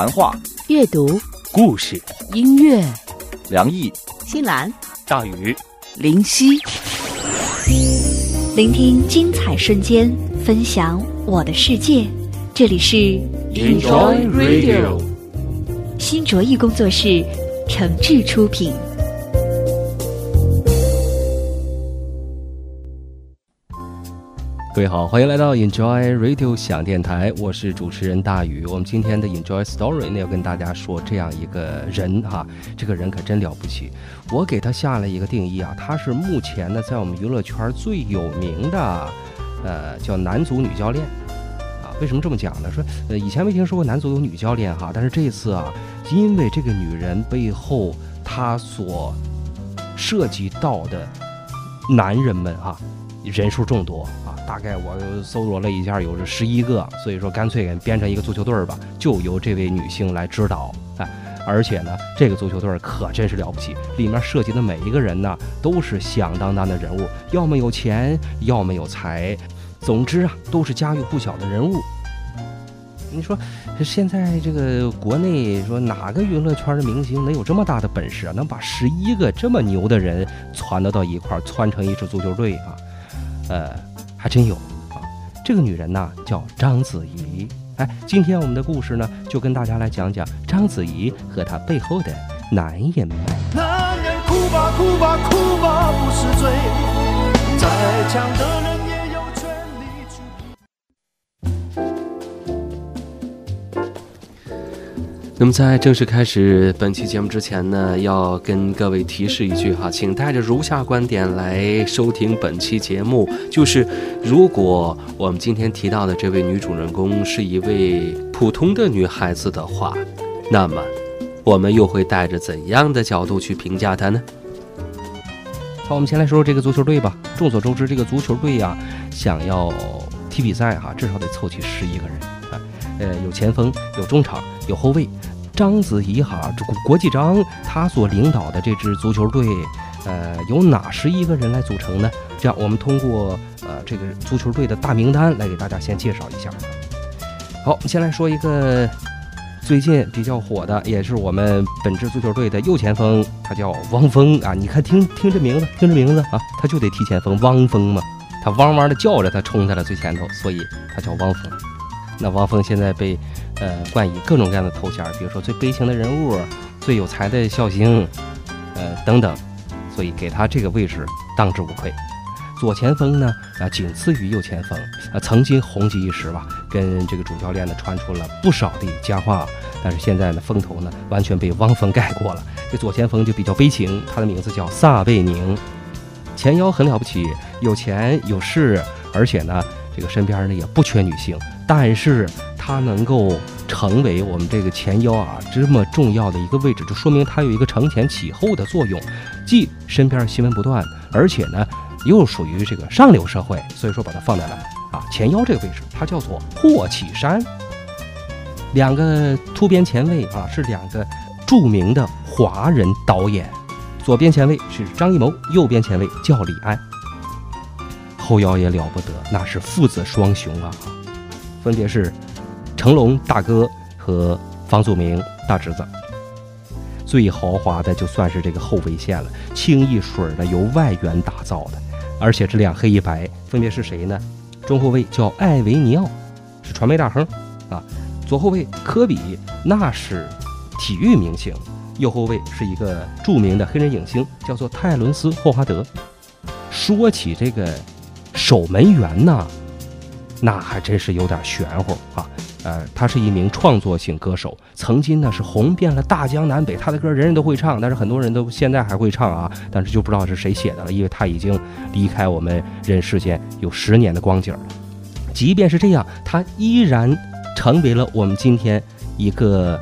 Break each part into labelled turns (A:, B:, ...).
A: 谈话、
B: 阅读、
C: 故事、
B: 音乐，
A: 梁毅、
B: 新兰、
C: 大宇、
B: 林夕，
D: 聆听精彩瞬间，分享我的世界。这里是
C: Enjoy Radio，
D: 新卓艺工作室诚挚出品。
C: 各位好，欢迎来到 Enjoy Radio 响电台，我是主持人大宇。我们今天的 Enjoy Story 呢，要跟大家说这样一个人哈，这个人可真了不起。我给他下了一个定义啊，他是目前呢在我们娱乐圈最有名的，呃，叫男足女教练啊。为什么这么讲呢？说呃以前没听说过男足有女教练哈，但是这一次啊，因为这个女人背后她所涉及到的男人们哈、人数众多啊，大概我搜罗了一下，有这十一个，所以说干脆给编成一个足球队儿吧，就由这位女性来指导。哎，而且呢，这个足球队可真是了不起，里面涉及的每一个人呢，都是响当当的人物，要么有钱，要么有才，总之啊，都是家喻户晓的人物。你说现在这个国内说哪个娱乐圈的明星能有这么大的本事啊？能把十一个这么牛的人攒得到一块儿，攒成一支足球队啊？呃，还真有啊。这个女人呢叫章子怡。哎，今天我们的故事呢，就跟大家来讲讲章子怡和她背后的男人们。
E: 男人哭吧哭吧哭吧不是罪，再强的
C: 那么在正式开始本期节目之前呢，要跟各位提示一句哈，请带着如下观点来收听本期节目，就是如果我们今天提到的这位女主人公是一位普通的女孩子的话，那么我们又会带着怎样的角度去评价她呢？好，我们先来说说这个足球队吧。众所周知，这个足球队呀、想要踢比赛哈、至少得凑齐十一个人啊。呃，有前锋，有中场，有后卫。章子怡哈，这国际章他所领导的这支足球队，呃，由哪十一个人来组成呢？这样，我们通过呃这个足球队的大名单来给大家先介绍一下。好，先来说一个最近比较火的，也是我们本支足球队的右前锋，他叫汪峰啊。你看，听听这名字，听这名字啊，他就得踢前锋，汪峰嘛。他汪汪的叫着，他冲在了最前头，所以他叫汪峰。那汪峰现在被呃冠以各种各样的头衔，比如说最悲情的人物、最有才的笑星，呃等等，所以给他这个位置当之无愧。左前锋呢，啊，仅次于右前锋，啊，曾经红极一时吧，跟这个主教练呢传出了不少的佳话，但是现在呢，风头呢完全被汪峰盖过了。这左前锋就比较悲情，他的名字叫撒贝宁，前腰很了不起，有钱有势，而且呢，这个身边呢也不缺女性，但是他能够成为我们这个前腰啊这么重要的一个位置，就说明他有一个承前启后的作用，既身边新闻不断，而且呢又属于这个上流社会，所以说把它放在了啊前腰这个位置，它叫做霍启山。两个突边前卫啊是两个著名的华人导演，左边前卫是张艺谋，右边前卫叫李安。后腰也了不得，那是父子双雄啊，分别是成龙大哥和房祖名大侄子。最豪华的就算是这个后卫线了，清一水儿的由外援打造的，而且这两黑一白分别是谁呢？中后卫叫艾维尼奥，是传媒大亨啊；左后卫科比，那是体育明星；右后卫是一个著名的黑人影星，叫做泰伦斯·霍华德。说起这个守门员呐，那还真是有点玄乎啊。呃，他是一名创作型歌手，曾经呢是红遍了大江南北，他的歌人人都会唱，但是很多人都现在还会唱啊，但是就不知道是谁写的了，因为他已经离开我们人世间有十年的光景了。即便是这样，他依然成为了我们今天一个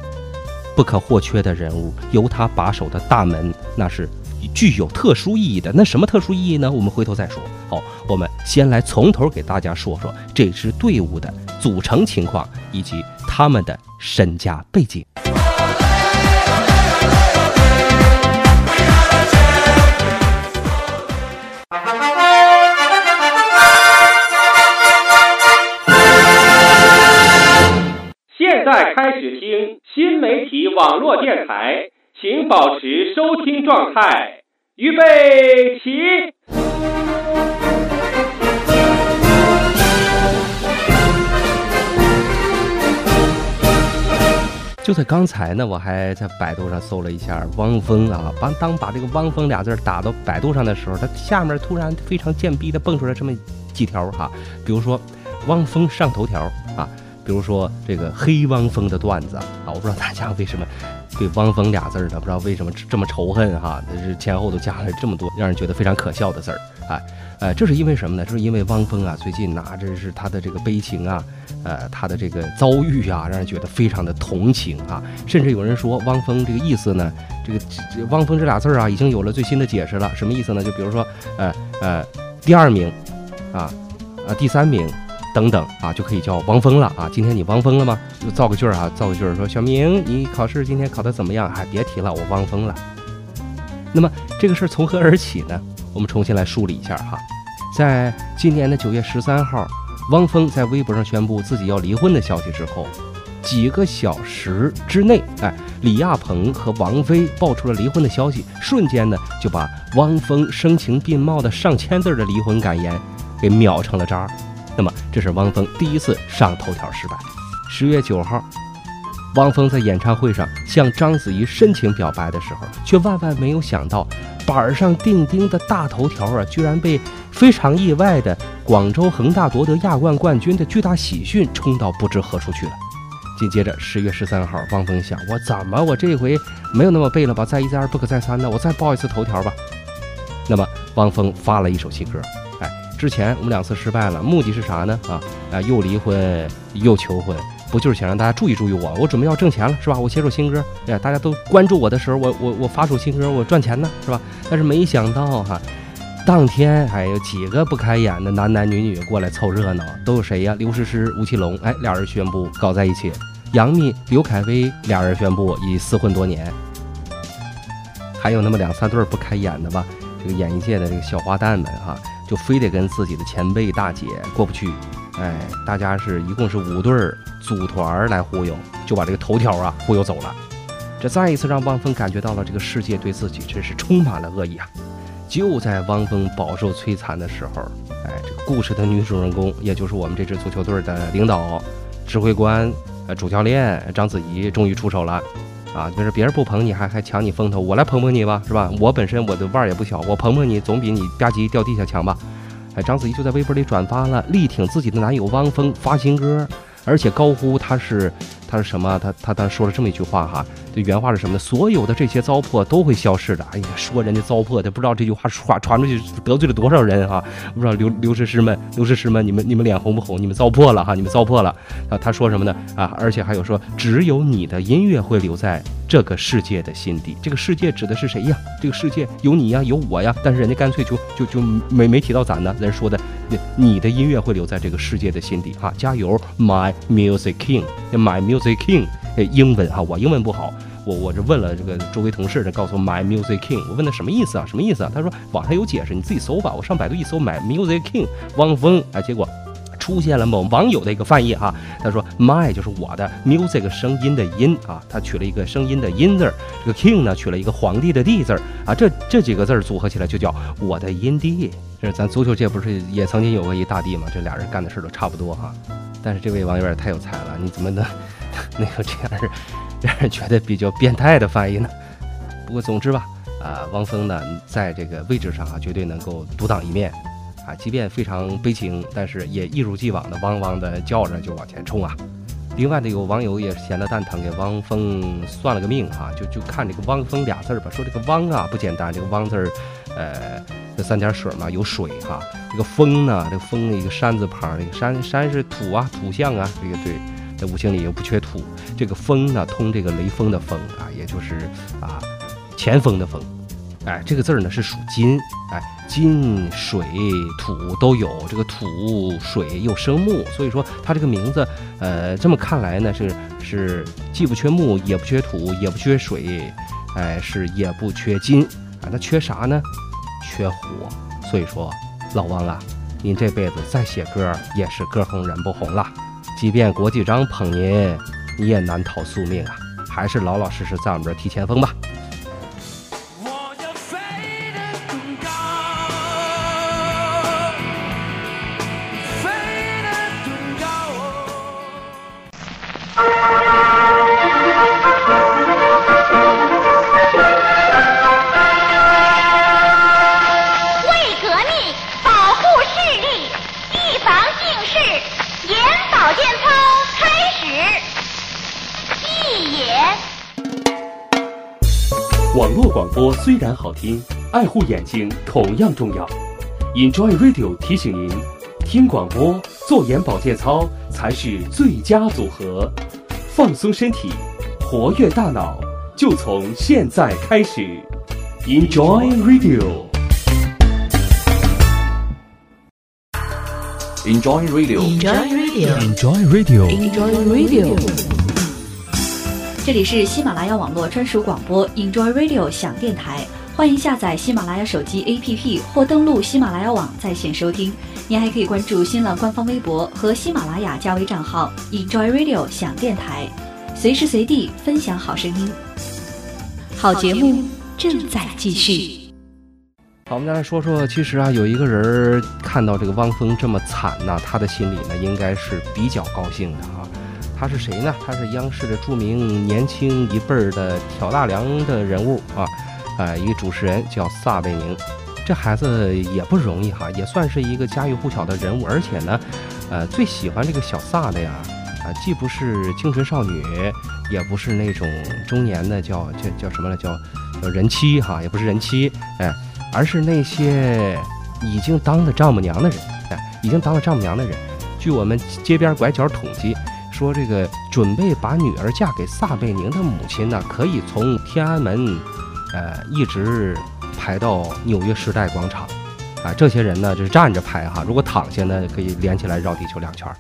C: 不可或缺的人物，由他把守的大门那是具有特殊意义的。那什么特殊意义呢？我们回头再说。好，我们先来从头给大家说说这支队伍的组成情况以及他们的身家背景。
F: 现
A: 在开始听新媒体网络电台，请保持收听状态。预备起！
C: 就在刚才呢，我还在百度上搜了一下汪峰啊，把当把这个汪峰俩字打到百度上的时候，它下面突然非常贱逼的蹦出来这么几条哈，比如说汪峰上头条啊，比如说这个黑汪峰的段子啊，我不知道大家为什么对汪峰俩字儿呢，不知道为什么这么仇恨哈，是前后都加了这么多让人觉得非常可笑的字儿啊，呃，这是因为什么呢？就是因为汪峰啊，最近拿着是他的这个悲情啊。呃，他的这个遭遇啊，让人觉得非常的同情啊，甚至有人说汪峰这个意思呢，这个汪峰这俩字儿啊，已经有了最新的解释了，什么意思呢？就比如说，呃呃，第二名，啊，呃，第三名，等等啊，就可以叫汪峰了啊。今天你汪峰了吗？就造个句儿啊，造个句儿说小明，你考试今天考得怎么样？哎，别提了，我汪峰了。那么这个事儿从何而起呢？我们重新来梳理一下哈，在今年的九月十三号。汪峰在微博上宣布自己要离婚的消息之后，几个小时之内，哎，李亚鹏和王菲爆出了离婚的消息，瞬间呢就把汪峰声情并茂的上千字的离婚感言给秒成了渣儿。那么，这是汪峰第一次上头条失败。十月九号，汪峰在演唱会上向章子怡深情表白的时候，却万万没有想到。板上钉钉的大头条啊，居然被非常意外的广州恒大夺得亚冠冠军的巨大喜讯冲到不知何处去了。紧接着十月十三号，汪峰想：我怎么我这回没有那么背了吧？再一再二不可再三的，我再报一次头条吧。那么汪峰发了一首新歌，之前我们两次失败了，目的是啥呢？啊啊，又离婚又求婚。不就是想让大家注意注意我？我准备要挣钱了，是吧？我写首新歌，哎，大家都关注我的时候，我我我发首新歌，我赚钱呢，是吧？但是没想到哈，当天还有几个不开眼的男男女女过来凑热闹，都有谁呀？刘诗诗、吴奇隆，哎，俩人宣布搞在一起；杨幂、刘恺威，俩人宣布已厮混多年。还有那么两三对不开眼的吧？这个演艺界的这个小花旦们哈，就非得跟自己的前辈大姐过不去。哎，大家是一共是五对儿组团来忽悠，就把这个头条啊忽悠走了。这再一次让汪峰感觉到了这个世界对自己真是充满了恶意啊！就在汪峰饱受摧残的时候，哎，这个故事的女主人公，也就是我们这支足球队的领导、指挥官、呃主教练章子怡，终于出手了。啊，就是别人不捧你，还还抢你风头，我来捧捧你吧，是吧？我本身我的腕儿也不小，我捧捧你总比你吧唧掉地下强吧。哎章子怡就在微博里转发了，力挺自己的男友汪峰发新歌，而且高呼他是。他是什么？他他当时说了这么一句话哈，这原话是什么呢？所有的这些糟粕都会消失的。哎呀，说人家糟粕，他不知道这句话传传出去得罪了多少人哈。不知道刘刘诗诗们，刘诗诗们，你们你们脸红不红？你们糟粕了哈，你们糟粕了啊！他说什么呢？啊，而且还有说，只有你的音乐会留在这个世界的心底。这个世界指的是谁呀？这个世界有你呀，有我呀。但是人家干脆就就就没没提到咱呢。人说的，你的音乐会留在这个世界的心底哈，加油，My Music King，My Music。Music King，英文哈，我英文不好，我我这问了这个周围同事，他告诉我 My Music King，我问他什么意思啊？什么意思啊？他说网上有解释，你自己搜吧。我上百度一搜，My Music King，汪峰，哎，结果出现了某网友的一个翻译哈，他说 My 就是我的 Music 声音的音啊，他取了一个声音的音字儿，这个 King 呢取了一个皇帝的帝字儿啊，这这几个字儿组合起来就叫我的音帝。这是咱足球界不是也曾经有过一大帝吗？这俩人干的事儿都差不多哈，但是这位网友也太有才了，你怎么能？那个这样是让人觉得比较变态的翻译呢。不过总之吧，啊，汪峰呢，在这个位置上啊，绝对能够独当一面啊。即便非常悲情，但是也一如既往的汪汪的叫着就往前冲啊。另外呢，有网友也闲得蛋疼，给汪峰算了个命哈，就就看这个汪峰俩字儿吧，说这个汪啊不简单，这个汪字儿，呃，这三点水嘛，有水哈。这个峰呢，这个峰一个山字旁，这个山山是土啊，土象啊，这个对。在五行里又不缺土，这个风呢通这个雷锋的风啊，也就是啊前锋的锋，哎，这个字儿呢是属金，哎，金水土都有，这个土水又生木，所以说它这个名字，呃，这么看来呢是是既不缺木，也不缺土，也不缺水，哎，是也不缺金啊，那缺啥呢？缺火，所以说老王啊，您这辈子再写歌也是歌红人不红了。即便国际章捧您，你也难逃宿命啊！还是老老实实在我们这儿踢前锋吧。
A: 网络广播虽然好听，爱护眼睛同样重要。Enjoy Radio 提醒您，听广播、做眼保健操才是最佳组合。放松身体，活跃大脑，就从现在开始。Enjoy Radio。
G: Enjoy Radio。
B: Enjoy
C: Radio，Enjoy Radio。
B: Enjoy Radio。
D: 这里是喜马拉雅网络专属广播 Enjoy Radio 响电台，欢迎下载喜马拉雅手机 APP 或登录喜马拉雅网在线收听。您还可以关注新浪官方微博和喜马拉雅加微账号 Enjoy Radio 响电台，随时随地分享好声音。好节目正在继续。
C: 好，我们再来说说，其实啊，有一个人儿看到这个汪峰这么惨呐、他的心里呢应该是比较高兴的啊。他是谁呢？他是央视的著名年轻一辈儿的挑大梁的人物啊，呃，一个主持人叫撒贝宁。这孩子也不容易哈，也算是一个家喻户晓的人物，而且呢，呃，最喜欢这个小撒的呀，啊、既不是清纯少女，也不是那种中年的叫叫叫什么来叫叫人妻哈，也不是人妻，哎，而是那些已经当了丈母娘的人，哎，已经当了丈母娘的人。据我们街边拐角统计，说这个准备把女儿嫁给撒贝宁的母亲呢，可以从天安门，呃，一直排到纽约时代广场，啊，这些人呢就是站着排哈，如果躺下呢，可以连起来绕地球两圈儿。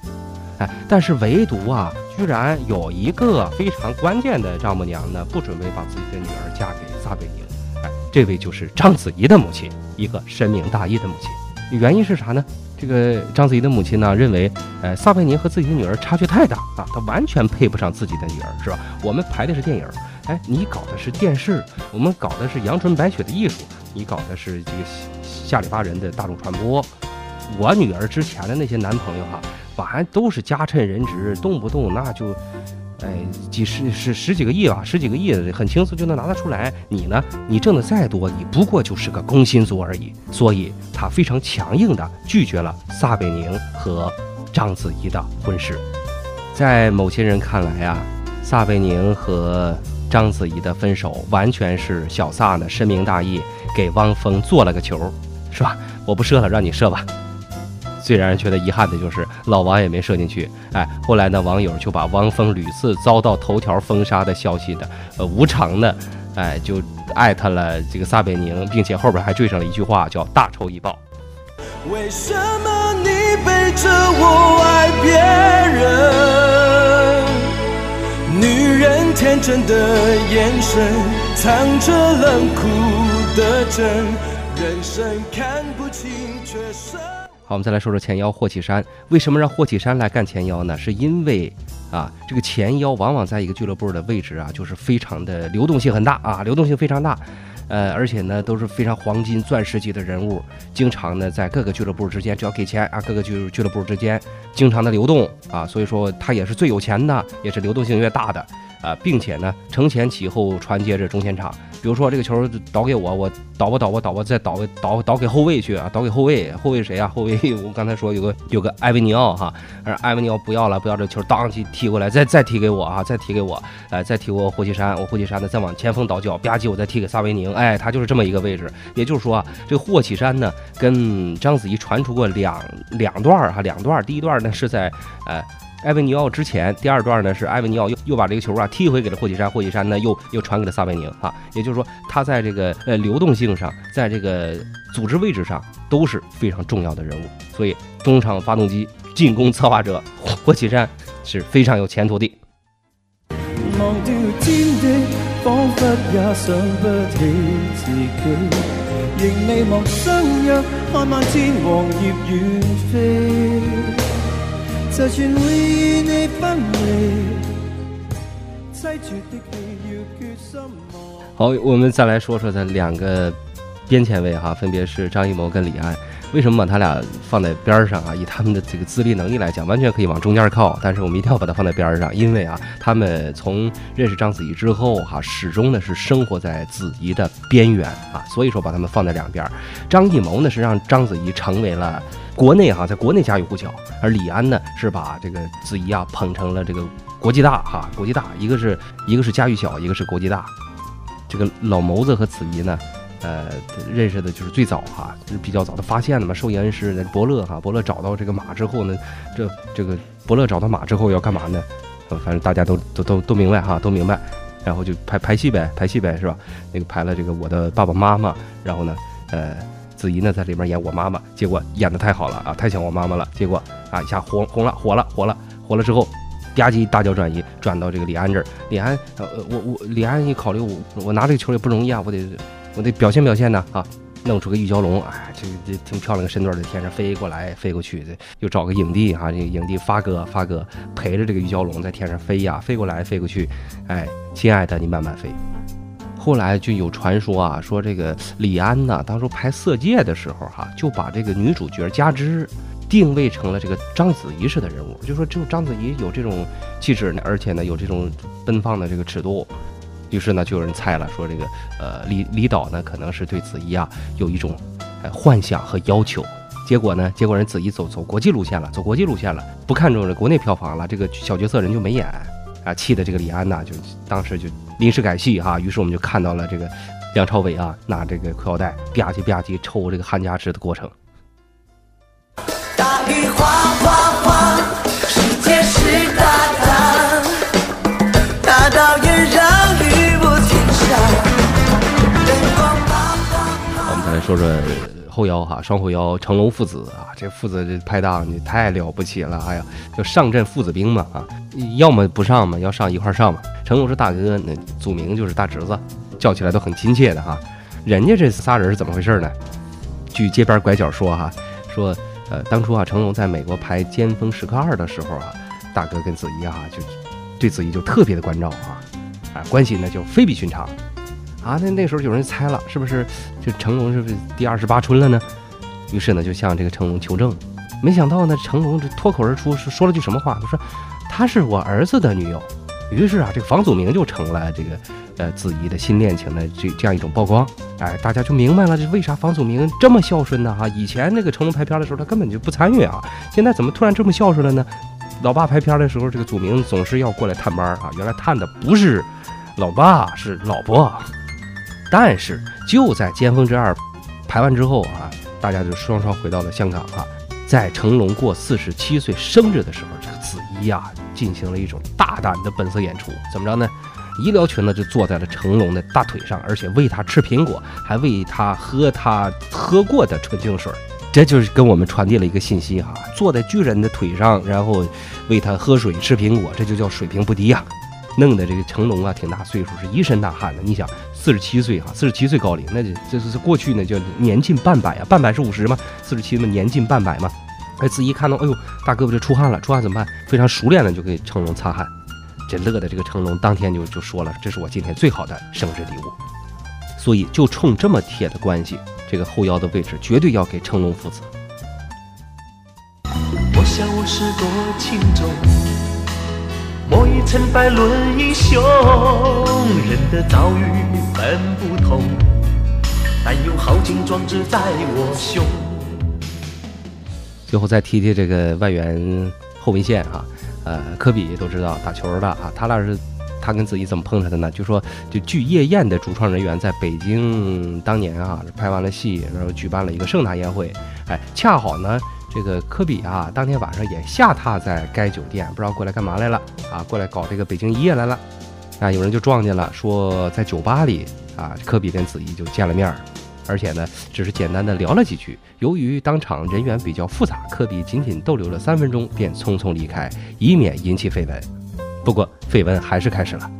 C: 哎，但是唯独啊，居然有一个非常关键的丈母娘呢，不准备把自己的女儿嫁给撒贝宁。哎，这位就是章子怡的母亲，一个深明大义的母亲。原因是啥呢？这个章子怡的母亲呢，认为，呃，撒贝宁和自己的女儿差距太大啊，她完全配不上自己的女儿，是吧？我们排的是电影，哎，你搞的是电视，我们搞的是阳春白雪的艺术，你搞的是这个下里巴人的大众传播。我女儿之前的那些男朋友哈，反正都是家趁人直，动不动那就，哎，几十十十几个亿吧，十几个亿，很轻松就能拿得出来。你呢，你挣的再多，你不过就是个工薪族而已。所以，他非常强硬的拒绝了撒贝宁和章子怡的婚事。在某些人看来啊，撒贝宁和章子怡的分手完全是小撒呢深明大义，给汪峰做了个球，是吧？我不射了，让你射吧。最让人觉得遗憾的就是老王也没射进去。哎，后来呢，网友就把汪峰屡次遭到头条封杀的消息的，呃，无偿的，哎，就艾特了这个撒贝宁，并且后边还缀上了一句话，叫“大仇已报
E: 为什么你背着我爱别人？女人天真的眼神，藏着冷酷的真，人生看不清却生。”。
C: 好，我们再来说说前腰霍启山。为什么让霍启山来干前腰呢？是因为啊，这个前腰往往在一个俱乐部的位置啊，就是非常的流动性很大啊，流动性非常大。呃，而且呢，都是非常黄金、钻石级的人物，经常呢在各个俱乐部之间，只要给钱啊，各个俱俱乐部之间经常的流动啊，所以说他也是最有钱的，也是流动性越大的啊，并且呢承前启后传接着中前场。比如说这个球倒给我，我倒吧倒吧倒吧，再倒倒倒给后卫去啊，倒给后卫，后卫谁啊？后卫我刚才说有个有个埃维尼奥哈，而埃维尼奥不要了，不要这球，当起踢过来，再再踢给我啊，再踢给我，呃，再踢给我霍启山，我霍启山呢再往前锋倒脚，吧唧我再踢给萨维宁，哎，他就是这么一个位置。也就是说啊，这个霍启山呢跟章子怡传出过两两段儿哈，两段，第一段呢是在呃。埃维尼奥之前，第二段呢是埃维尼奥又又把这个球啊踢回给了霍启山，霍启山呢又又传给了萨维宁啊，也就是说他在这个呃流动性上，在这个组织位置上都是非常重要的人物，所以中场发动机、进攻策划者霍霍启山是非常有前途的。
E: 忘掉天地，仿佛也想不起自己，仍未忘相約，看漫天黃葉遠飛。就算會與你分离，凄絕的戲要決心。
C: 好，我们再来说说这两个边前卫哈，分别是张艺谋跟李安。为什么把他俩放在边儿上啊？以他们的这个资历能力来讲，完全可以往中间靠。但是我们一定要把它放在边儿上，因为啊，他们从认识章子怡之后哈、始终呢是生活在子怡的边缘啊，所以说把他们放在两边儿。张艺谋呢是让章子怡成为了国内哈、在国内家喻户晓，而李安呢是把这个子怡啊捧成了这个国际大哈、国际大，一个是一个是家喻晓，一个是国际大。这个老谋子和子怡呢，呃，认识的就是最早哈，就是比较早的发现的嘛。受益恩师那伯乐哈，伯乐找到这个马之后呢，这这个伯乐找到马之后要干嘛呢？呃，反正大家都都都都明白哈，都明白。然后就拍拍戏呗，拍戏呗，是吧？那个拍了这个我的爸爸妈妈，然后呢，呃，子怡呢在里面演我妈妈，结果演的太好了啊，太像我妈妈了，结果啊一下红红了，火了，火了，火了之后。吧唧大脚转移转到这个李安这儿，李安，呃我我李安一考虑我我拿这个球也不容易啊，我得我得表现表现呢啊，弄出个玉蛟龙，哎，这这挺漂亮的身段在天上飞过来飞过去，这又找个影帝哈、这影帝发哥发哥陪着这个玉蛟龙在天上飞呀，飞过来飞过去，哎，亲爱的你慢慢飞。后来就有传说啊，说这个李安呢，当初拍《色戒》的时候哈、就把这个女主角加之定位成了这个章子怡式的人物，就说只有章子怡有这种气质呢，而且呢有这种奔放的这个尺度。于是呢，就有人猜了，说这个呃李李导呢可能是对子怡啊有一种呃幻想和要求。结果呢，结果人子怡走走国际路线了，走国际路线了，不看重这国内票房了，这个小角色人就没演啊，气的这个李安呐，就当时就临时改戏哈、于是我们就看到了这个梁朝伟啊拿这个裤腰带吧唧吧唧抽这个汉家枝的过程。
G: 大雨哗
C: 说说后腰哈，双后腰成龙父子啊，这父子这拍档你太了不起了，哎呀，就上阵父子兵嘛啊，要么不上嘛，要上一块上嘛。成龙是大哥，那祖名就是大侄子，叫起来都很亲切的哈。人家这仨人是怎么回事呢？据街边拐角说哈，说呃当初啊成龙在美国拍《尖峰时刻二》的时候啊，大哥跟子怡啊就对子怡就特别的关照啊，啊关系呢就非比寻常。啊，那那时候有人猜了，是不是这成龙是不是第二十八春了呢？于是呢，就向这个成龙求证。没想到呢，成龙这脱口而出是说了句什么话？他说：“她是我儿子的女友。”于是啊，这个房祖名就成了这个呃子怡的新恋情的这这样一种曝光。哎，大家就明白了，这为啥房祖名这么孝顺呢？哈，以前那个成龙拍片的时候，他根本就不参与啊，现在怎么突然这么孝顺了呢？老爸拍片的时候，这个祖名总是要过来探班啊，原来探的不是老爸，是老婆。但是就在《尖峰之二》排完之后啊，大家就双双回到了香港啊。在成龙过四十七岁生日的时候，这个子怡啊进行了一种大胆的本色演出。怎么着呢？医疗裙呢就坐在了成龙的大腿上，而且喂他吃苹果，还喂他喝他喝过的纯净水。这就是跟我们传递了一个信息哈，坐在巨人的腿上，然后喂他喝水吃苹果，这就叫水平不低呀、弄得这个成龙啊挺大岁数，是一身大汗的。你想，四十七岁哈，四十七岁高龄，那这这是过去呢叫年近半百啊，半百是五十嘛，四十七嘛年近半百嘛。哎，子怡看到，哎呦，大胳膊这出汗了，出汗怎么办？非常熟练的就给成龙擦汗。这乐的这个成龙当天就就说了，这是我今天最好的生日礼物。所以就冲这么铁的关系，这个后腰的位置绝对要给成龙父子。
E: 我想我是多情种，我已成败论英雄。人的遭遇本不同，但有豪情壮志在我胸。
C: 最后再提提这个外援后文线啊，呃，科比都知道打球的啊，他俩是他跟子怡怎么碰上的呢？就说就据夜宴的主创人员在北京当年啊拍完了戏，然后举办了一个盛大宴会，哎，恰好呢这个科比啊当天晚上也下榻在该酒店，不知道过来干嘛来了啊，过来搞这个北京一夜来了，啊，有人就撞见了，说在酒吧里啊，科比跟子怡就见了面。而且呢，只是简单的聊了几句。由于当场人员比较复杂，科比仅仅逗留了三分钟，便匆匆离开，以免引起绯闻。不过，绯闻还是开始了。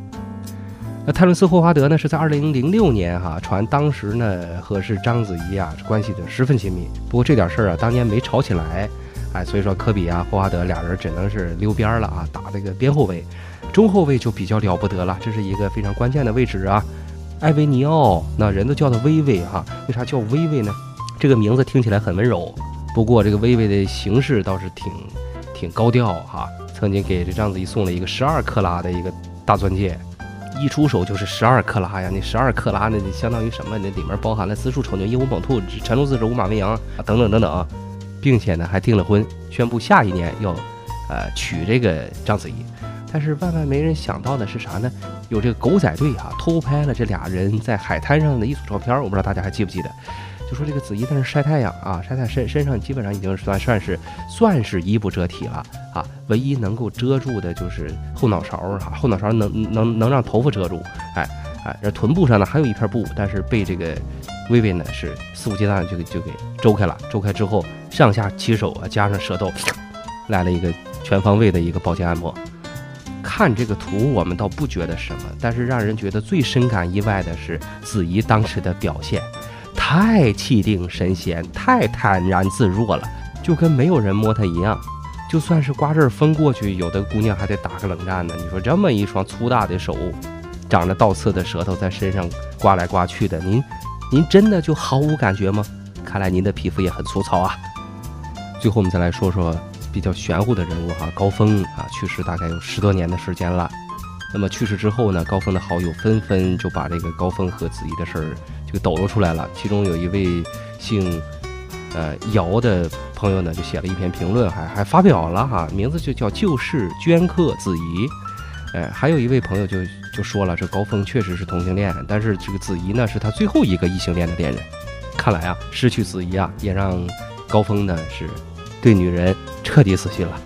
C: 那泰伦斯·霍华德呢，是在二零零六年哈、传当时呢和是章子怡啊关系的十分亲密。不过这点事儿啊，当年没吵起来，哎，所以说科比啊、霍华德俩人只能是溜边了啊，打这个边后卫。中后卫就比较了不得了，这是一个非常关键的位置啊。艾维尼奥，那人都叫他薇薇哈，为啥叫薇薇呢？这个名字听起来很温柔，不过这个薇薇的形式倒是挺挺高调哈。曾经给这章子怡送了一个十二克拉的一个大钻戒，一出手就是十二克拉呀！那十二克拉那相当于什么？那里面包含了私处丑牛寅虎卯兔辰龙巳蛇午马未羊等等等等，并且呢还订了婚，宣布下一年要呃娶这个章子怡。但是万万没人想到的是啥呢？有这个狗仔队啊，偷拍了这俩人在海滩上的一组照片，我不知道大家还记不记得？就说这个子怡在那晒太阳啊，晒太身身上基本上已经算算是算是衣不遮体了啊，唯一能够遮住的就是后脑勺啊，后脑勺能能能让头发遮住，哎哎，这臀部上呢还有一片布，但是被这个薇薇呢是肆无忌惮就给就给周开了，周开之后上下其手啊，加上舌头，来了一个全方位的一个保健按摩。看这个图，我们倒不觉得什么，但是让人觉得最深感意外的是子怡当时的表现，太气定神闲，太坦然自若了，就跟没有人摸他一样。就算是刮阵风过去，有的姑娘还得打个冷战呢。你说这么一双粗大的手，长着倒刺的舌头在身上刮来刮去的，您您真的就毫无感觉吗？看来您的皮肤也很粗糙啊。最后我们再来说说。比较玄乎的人物哈，高峰啊，去世大概有十多年的时间了。那么去世之后呢，高峰的好友纷纷就把这个高峰和子怡的事儿就抖露出来了。其中有一位姓呃姚的朋友呢，就写了一篇评论，还还发表了哈，名字就叫“旧事镌刻子怡”。哎，还有一位朋友就就说了，这高峰确实是同性恋，但是这个子怡呢，是他最后一个异性恋的恋人。看来啊，失去子怡啊，也让高峰呢是。对女人彻底死心了，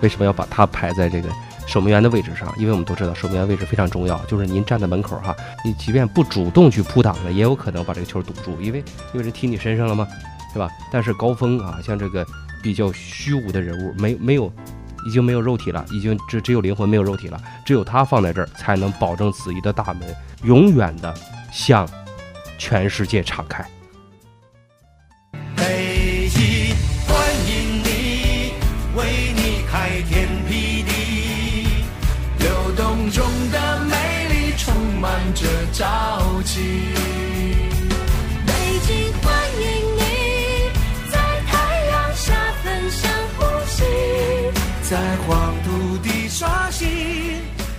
C: 为什么要把她排在这个守门员的位置上？因为我们都知道守门员位置非常重要，就是您站在门口哈，你即便不主动去扑挡了，也有可能把这个球堵住，因为因为人踢你身上了吗？对吧？但是高峰啊，像这个比较虚无的人物，没没有，已经没有肉体了，已经只只有灵魂没有肉体了，只有他放在这儿，才能保证子怡的大门永远的向全世界敞开。
E: 着朝气。北京欢迎你，在太阳下分享呼吸，在黄土地刷新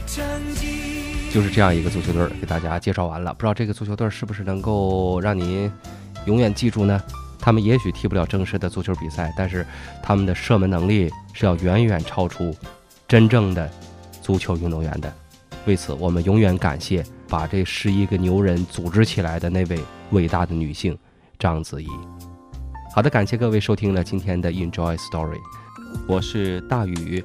E: 成绩。
C: 就是这样一个足球队，给大家介绍完了。不知道这个足球队是不是能够让您永远记住呢？他们也许踢不了正式的足球比赛，但是他们的射门能力是要远远超出真正的足球运动员的。为此，我们永远感谢把这十一个牛人组织起来的那位伟大的女性章子怡。好的，感谢各位收听了今天的 Enjoy Story，我是大宇。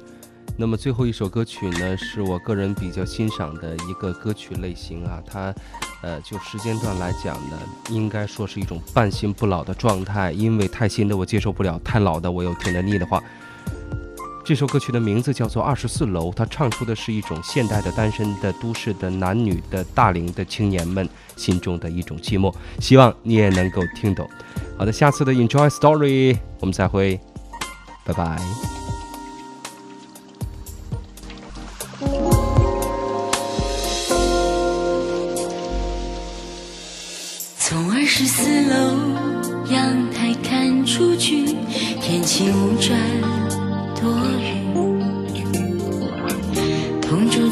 C: 那么最后一首歌曲呢，是我个人比较欣赏的一个歌曲类型啊，它，呃，就时间段来讲呢，应该说是一种半新不老的状态，因为太新的我接受不了，太老的我又听得腻的话。这首歌曲的名字叫做《二十四楼》，它唱出的是一种现代的单身的都市的男女的大龄的青年们心中的一种寂寞。希望你也能够听懂。好的，下次的 Enjoy Story，我们再会，拜拜。
H: 从二十四楼阳台看出去，天气无转。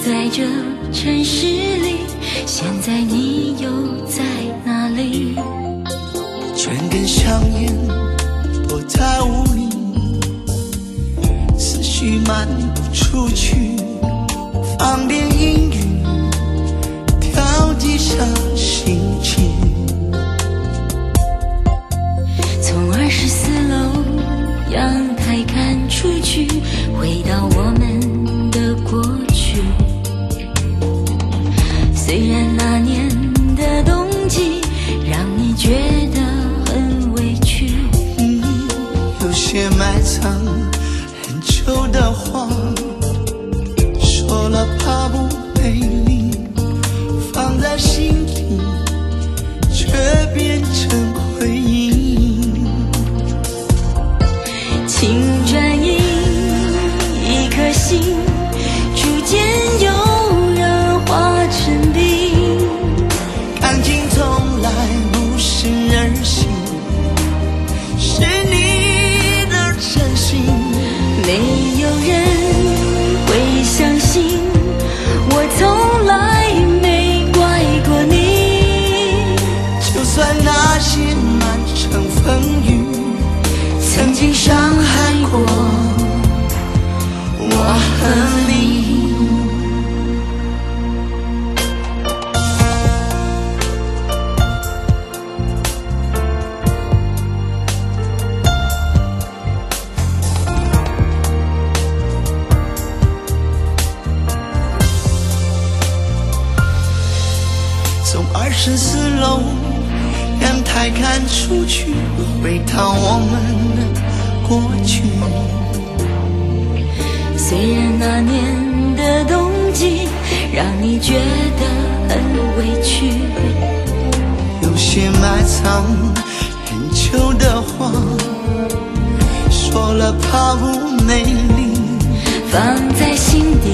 H: 在这城市里，现在你又在哪里？
E: 卷根香烟，躲在屋里，思绪漫不出去，放点音乐，调剂下心情。无美丽，放在心底，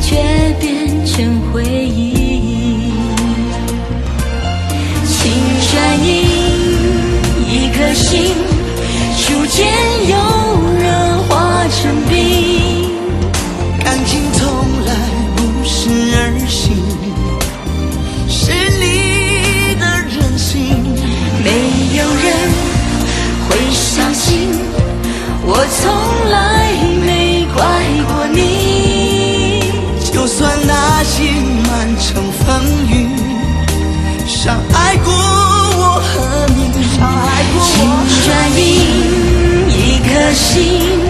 E: 却变成回忆。
H: 青山隐，一颗心，初见有。
G: 我从来没怪过你，
H: 就算那些满城
G: 风雨，伤害过我和你，伤害过我。转阴，
H: 一颗心。